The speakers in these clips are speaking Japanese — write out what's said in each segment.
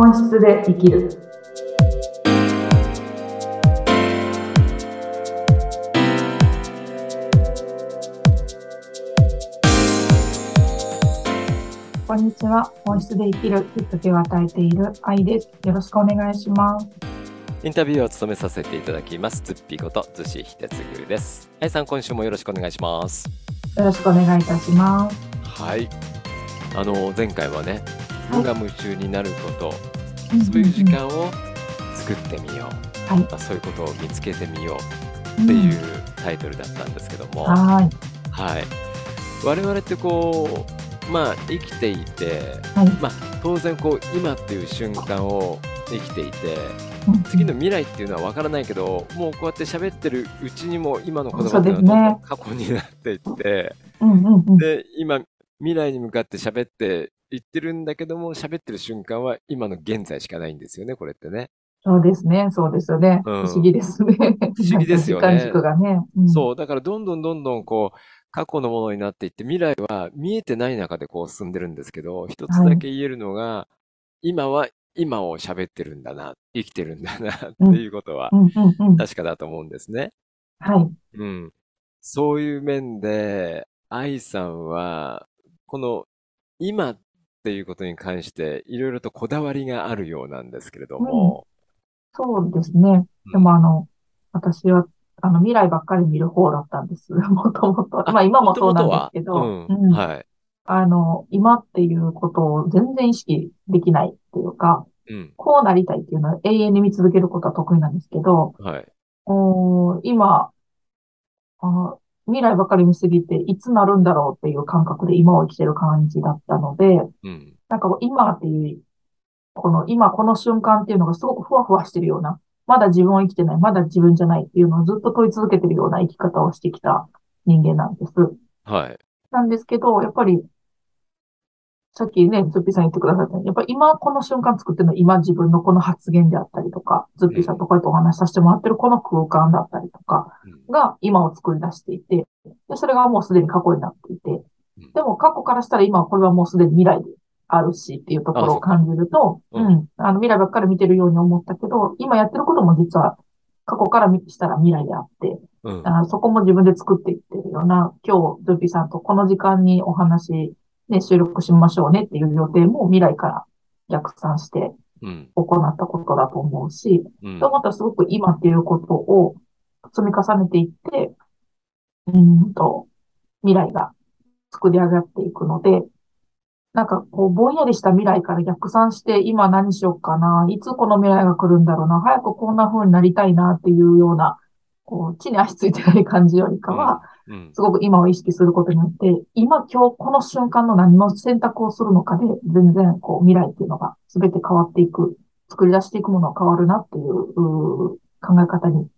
本質で生きる。こんにちは。本質で生きるきっかけを与えている愛です。よろしくお願いします。インタビューを務めさせていただきます。ズッピーこと、ズシヒテツグです。あいさん、今週もよろしくお願いします。よろしくお願いいたします。はい。あの、前回はね、はい無我夢中になること、うんそういう時間を作ってみよう。はいまあ、そういうことを見つけてみようっていうタイトルだったんですけども、うんはい。はい。我々ってこう、まあ、生きていて、はい。まあ、当然こう、今っていう瞬間を生きていて、うん次の未来っていうのは分からないけどもうこうやって喋ってるうちにも今の言葉っていうのはどんどん過去になっていってうんうんうん。で今未来に向かって喋って言ってるんだけども喋ってる瞬間は今の現在しかないんですよねこれってね、そうですね。そうですよね。うん不思議ですね。不思議ですよね 時間軸がね。うんそうだからどんどんどんどんこう過去のものになっていって未来は見えてない中でこう進んでるんですけど一つだけ言えるのが、今は今を喋ってるんだな生きてるんだなっていうことは。確かだと思うんですね。はい。うん。そういう面で、愛さんは、この今っていうことに関して、いろいろとこだわりがあるようなんですけれども、そうですね。うんでもあの、私は、あの、未来ばっかり見る方だったんです。もともと。まあ今もそうなんですけど、元々は？うん、うんはい。あの、今っていうことを全然意識できないっていうか、うん。こうなりたいっていうのは永遠に見続けることは得意なんですけど、はい。おー今、あ未来ばかり見すぎて、いつなるんだろうっていう感覚で今を生きてる感じだったので、うん。なんか今っていう、この今この瞬間っていうのがすごくふわふわしてるような、まだ自分を生きてない、まだ自分じゃないっていうのをずっと問い続けてるような生き方をしてきた人間なんです。はい。なんですけど、やっぱり、さっきね、ズッピーさん言ってくださったように、やっぱり今この瞬間作ってるのは今自分のこの発言であったりとか、ズッピーさんとこうやってお話しさせてもらってるこの空間だったりとかうん。が今を作り出していて、で、それがもうすでに過去になっていてうん、でも過去からしたら今はこれはもうすでに未来であるしっていうところを感じると、ううん。ん、あの未来ばっかり見てるように思ったけど、今やってることも実は過去から見したら未来であって、うん。あそこも自分で作っていってるような、今日、ドゥピさんとこの時間にお話、ね、収録しましょうねっていう予定も未来から逆算してうん。行ったことだと思うし、うんと思ったらすごく今っていうことを積み重ねていって、うーんと、未来が作り上がっていくので、なんかこう、ぼんやりした未来から逆算して、今何しようかな、いつこの未来が来るんだろうな、早くこんな風になりたいなっていうような、こう、地に足ついてない感じよりかは、うん。すごく今を意識することによって、今今日この瞬間の何の選択をするのかで、全然こう未来っていうのが全て変わっていく、作り出していくものが変わるなっていう考え方に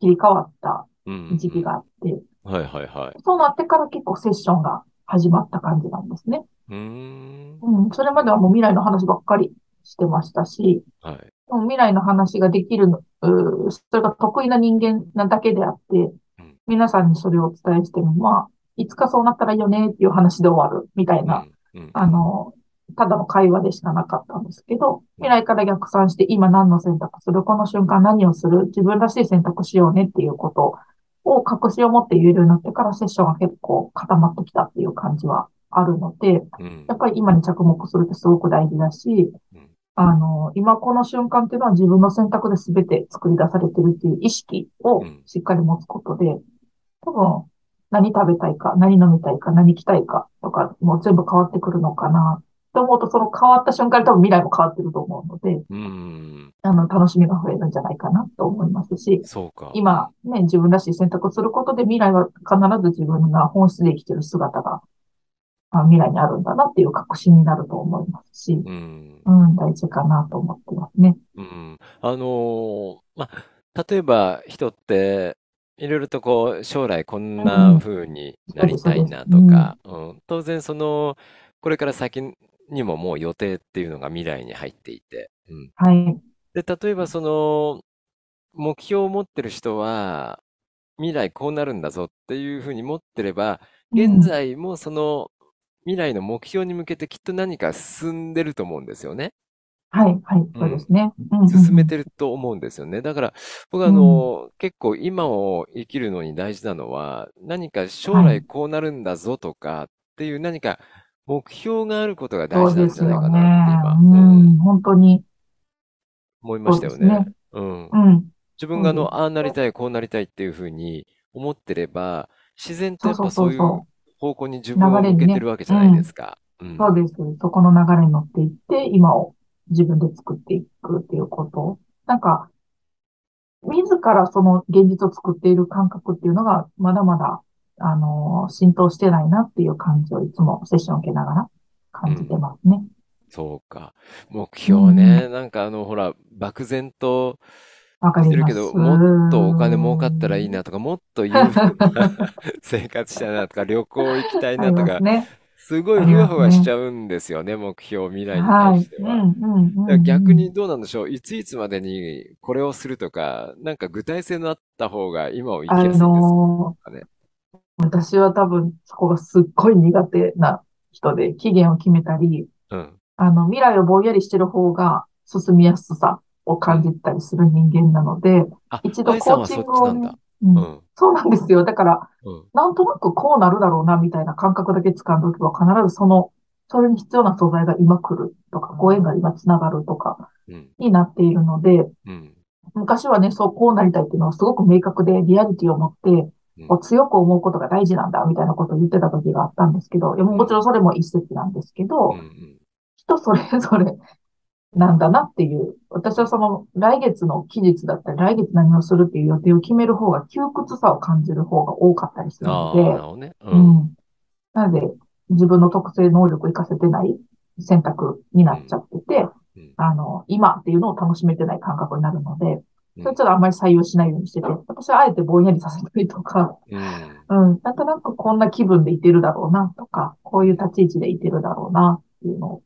切り替わったうん。時期があって、はいはいはい。そうなってから結構セッションが始まった感じなんですね。うーん。うん、それまではもう未来の話ばっかりしてましたし、はい。未来の話ができるの、それが得意な人間なだけであってうん、皆さんにそれをお伝えしても、まあ、いつかそうなったらいいよねっていう話で終わるみたいな、うん。うん。あの、ただの会話でしかなかったんですけど、未来から逆算して今何の選択する、この瞬間何をする、自分らしい選択しようねっていうことを確信を持って言えるようになってからセッションが結構固まってきたっていう感じはあるので、うん。やっぱり今に着目するってすごく大事だしうん、あの、今この瞬間っていうのは自分の選択で全て作り出されてるっていう意識をうん。しっかり持つことで、多分何食べたいか、何飲みたいか、何着たいかとか、もう全部変わってくるのかな。と思うと、その変わった瞬間に多分未来も変わってると思うので、うん。あの、楽しみが増えるんじゃないかなと思いますし、そうか。今ね、自分らしい選択をすることで未来は必ず自分が本質で生きてる姿があ未来にあるんだなっていう確信になると思いますし、うん。うん、大事かなと思ってますね。うん。あのーまあ、例えば人って、いろいろとこう、将来こんな風になりたいなとか、うん、当然その、これから先にももう予定っていうのが未来に入っていて、うん。はい。で、例えばその、目標を持ってる人は、未来こうなるんだぞっていうふうに持ってれば、現在もその未来の目標に向けてきっと何か進んでると思うんですよね。はい、はい、うん。そうですね。進めてると思うんですよね。だから、僕はあの、結構今を生きるのに大事なのは、何か将はい。来こうなるんだぞとかっていう何か目標があることが大そう事なんじゃない。かなって今、ううん、ん、本当に、思いましそうですね。たよね。うん。うん、自分そうですがあの、ああなりね。たい、こうなりたいっていうふうに思ってれば、自然とやっぱそうそうそそういう方向に自う。分を向けて。るわけじゃないでうん。すか。うん。そうです。そこの流れに乗っていって、今を自分で作っていくっていうこと。なんか、自らその現実を作っている感覚っていうのが、まだまだ、あの、浸透してないなっていう感じをいつもセッションを受けながら感じてうん。ますね。そうか。目うんうん。標ね。なんかあの、ほら、漠然とわかりるけど、もっとお金儲かったらいいなとか、もっと裕福な生活したいなとか、旅行行きたいなとか、ね。すごいふわふわし。ちゃうんですよね、目標、未来に対はい。しては。逆にどうなんでしょう。いついつまでにこれをするとか、なんか具体性のあった方が今を生きあやすいんですのかね？私は多分そこがすっごい苦手な人で、期限を決めたり、うん、あの、未来をぼんやりしてる方が進みやすさをうん。感じたりする人間なので、あ、一度コーチングを。うん、うん、そうなんですよ。だから、うん、なんとなくこうなるだろうな、みたいな感覚だけ掴んでおけば、必ずその、それに必要な素材が今来るとか、ご縁が今つながるとか、うん、になっているので、うん、昔はね、そう、こうなりたいっていうのはすごく明確で、リアリティを持って、強く思うことが大事なんだ、みたいなことを言ってた時があったんですけど、いやもちろんうん、それも一説なんですけうん、ど、うん、人それぞれなんだなっていう、私うん。はその来月の期日だったり、来月何をするっていう予定を決める方が窮屈さを感じる方が多かったりするので、るほどね。うん、うん。なので、自分の特性能力を活かせてない選択になうん、っちゃってて、うん、あの、今っていうのを楽しめてない感覚になるので、うん、それちょっとあんまり採用しないようにしてて、私はあえてぼんやりさせたりとか、うん。うん、なんとなくこんな気分でいてるだろうなとか、こういう立ち位置でいてるだろうなっていうの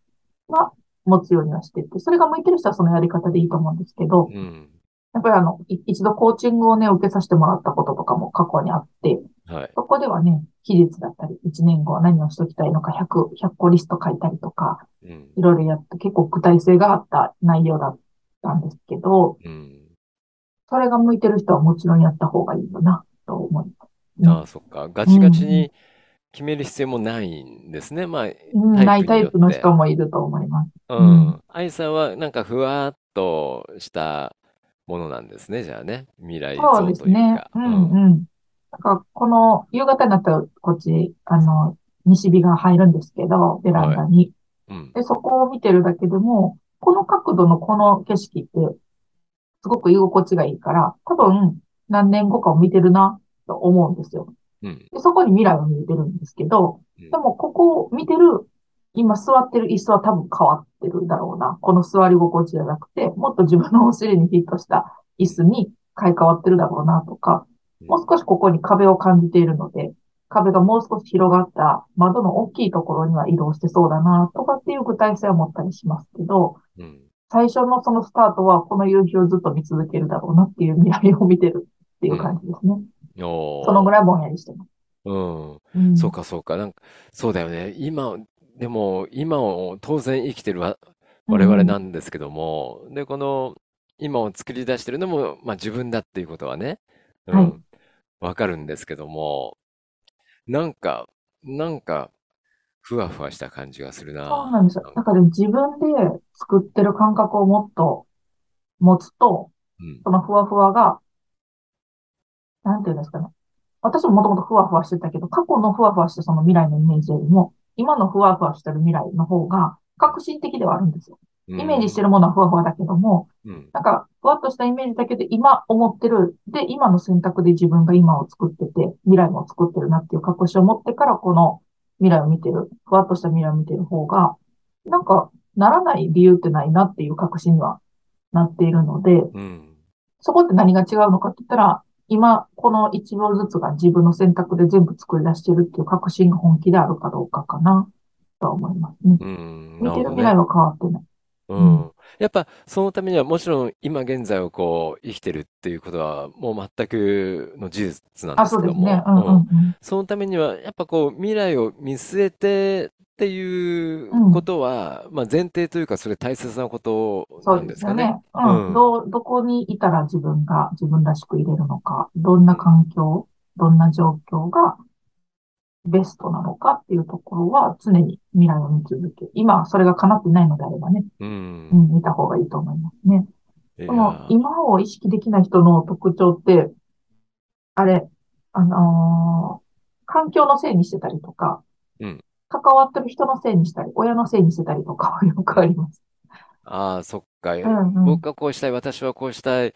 は持つようにはしてて、それが向いてる人はそのやり方でいいと思うんですけど、うんやっぱりあの、い一度コーチングをね、受けさせてもらったこととかも過去にあって、はい。そこではね、期日だったり、1年後は何をしときたいのか100、100個リスト書いたりとか、うん。いろいろやって結構具体性があった内容だったんですけど、うん。それが向いてる人はもちろんやった方がいいよな、と思いますね。ああ、そっか。ガチガチうん、に決める必要もないんですね。まあ、ないタイプの。人もいると思います。ううん。ん。愛さんはなんかふわっとしたものなんですね。じゃあね。未来そう像ですね。というか。ううん。ん、うん。なんか、この夕方になったらこっち、あの、西日が入るんですけど、ベランはい。ダに。うん。で、そこを見てるだけでも、この角度のこの景色ってすごく居心地がいいから、多分何年後かを見てるなと思うんですよ。うん。で、そこに未来が見えてるんですけど、うん。でもここを見てる、今座ってる椅子は多分変わってるだろうな。この座り心地じゃなくて、もっと自分のお尻にフィットした椅うん。子に買い替わってるだろうなとか、もううん。少しここに壁を感じているので、壁がもう少し広がった窓の大きいところには移動してそうだなとかっていう具体性は持ったりしますけど、うん。最初のそのスタートはこの夕日をずっと見続けるだろうなっていう未来を見てるっていう感うん。じですね。そのぐ。らいぼんやりしてます。うん。うん。そうか、そうか。なんか、そうだよね。今、でも、今を当然生きてるわ、我々。なんですけども、で、この、今を作り出してるのも、まあ自分だっていうことはね、うはい。ん、わかるんですけども、なんか、なんか、ふわふわした感じがするな。そうなんですよ。なんか、だから自分で作ってる感覚をもっと持つと、うん、そのふわふわが、なんていうんですかね。私ももともとふわふわしてたけど、過去のふわふわしたその未来のイメージよりも、今のふわふわしてる未来の方が革新的ではあるんですよ。うイメージしてん、るものはふわふわだけども、うん、なんか、ふわっとしたイメージだけで今思ってる。で、今の選択で自分が今を作ってて、未来も作ってるなっていう確信を持ってから、この未来を見てる。ふわっとした未来を見てる方が、なんか、ならない理由ってないなっていう確信にはなっているので、うん、そこって何が違うのかって言ったら、今、この一秒ずつが自分の選択で全部作り出してるっていう確信が本気であるかどうかかな、とは思いますね。うん、見。てる未来は変わってない。ううん。ん。やっぱ、そのためには、もちろん、今現在をこう、生きてるっていうことは、もう全くの事実なんあ、ですそうですね。けども、うんううん。んうん。そのためには、やっぱこう、未来を見据えて、っていううんことは、まあ前提というか、それ大切なことそなんでかね。うですすよね。うん。うんどう、どこにいたら自分が自分らしくいれるのか、どんな環境、どんな状況がベストなのかっていうところは常に未来を見続け、今それが叶っていないのであればね、う。うんん、見た方がいいと思いますね。いでもや、今を意識できない人の特徴って、あれ、あのー環境のせいにしてたりとか、うん関わってる人のせいにしたり、親のせいにしてたりとかは よくあります。ああ、そっか。んうん僕はこうしたい、私はこうしたい。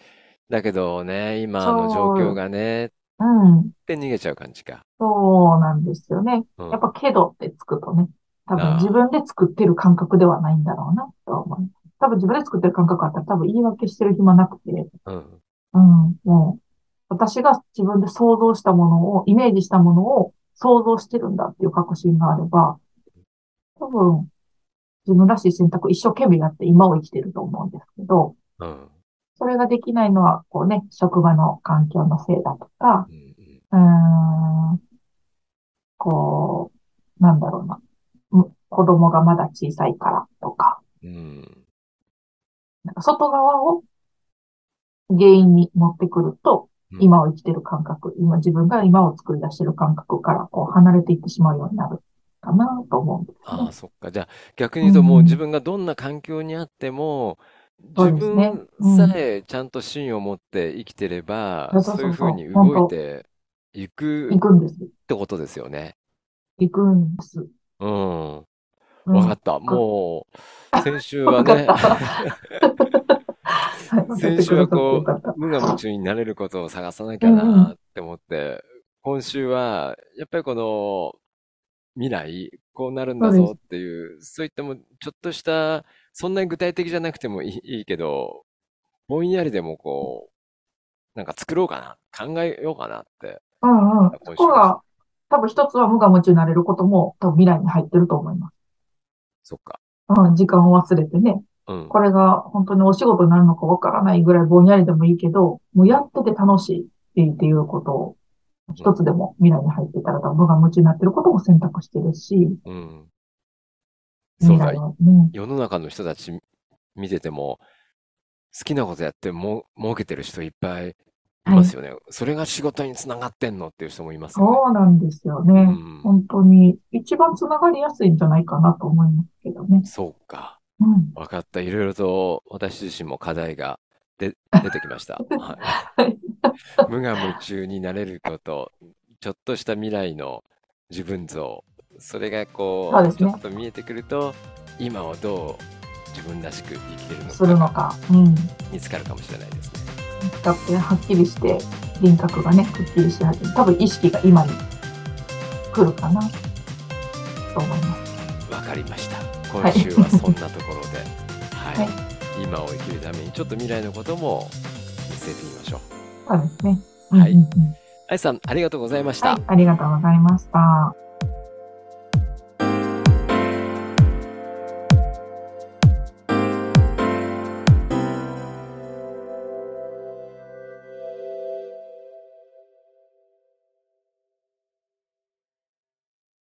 だけどね、今の状況がね、っうん。て逃げちゃう感じか。そうなんですよね。うんやっぱけどってつくとね、多分自分で作ってる感覚ではないんだろうなとは思います。多分自分で作ってる感覚あったら多分言い訳してる暇なくて、うん。うん、もう、私が自分で想像したものを、イメージしたものを想像してるんだっていう確信があれば、多分、自分らしい選択を一生懸命やって今を生きてると思うんですけど、うん。それができないのは、こうね、職場の環境のせいだとか、うんうんこう、なんだろうな。む子供がまだ小さいからとか、うん。なんか外側を原因に持ってくると、うん今を生きてる感覚、今自分が今を作り出してる感覚からこう離れていってしまうようになるかなと思うんですああ、ね。そっか。じゃあ、逆に言うともううん自分がどんな環境にあっても、自分うんさえちゃんと芯を持って生きてれば、そういうふうに動いていく行くんです。ってことですよね。行くんです。うん。うんわかった。もう、先週はね、先週はこう、無我夢中になれることを探さなきゃなって思って、今週は、やっぱりこの、未来、こうなるんだぞっていう、そういったもう、ちょっとした、そんなに具体的じゃなくてもいい、いいけど、ぼんやりでもこう、なんか作ろうかな、考えようかなって。うんうん。そこが、多分一つは無我夢中になれることも多分未来に入ってると思います。そっか。うん、時間を忘れてね。うん。これが本当にお仕事になるのかわからないぐらいぼんやりでもいいけど、もうやってて楽しいっていうことを、一つでも未来に入ってたら無我夢中になってることも選択してるし、うん。そうだね、世の中の人たち見てても、好きなことやっても儲けてる人いっぱいいますよね。それが仕事につながってんのっていう人もいますよね。そうなんですようね。ん。本当に一番つながりやすいんじゃないかなと思いますけどね。そうか。うん。わかった。いろいろと私自身も課題がで出てきました。は はいい。無我夢中になれること、ちょっとした未来の自分像、それがこう、ちょっと見えてくると、今をどう自分らしく生きてるのするのかか。うん。見つかるかもしれないですね。だってはっきりして、輪郭がね、くっきりし始め多分意識が今に来るかな、と思います。わかりました。はい今週はそんなところで、はい、はい今を生きるためにちょっと未来のことも見据えてみましょう。そうですね。はいうんうんうんあいさん、ありがとうございました。はい、ありがとうございました。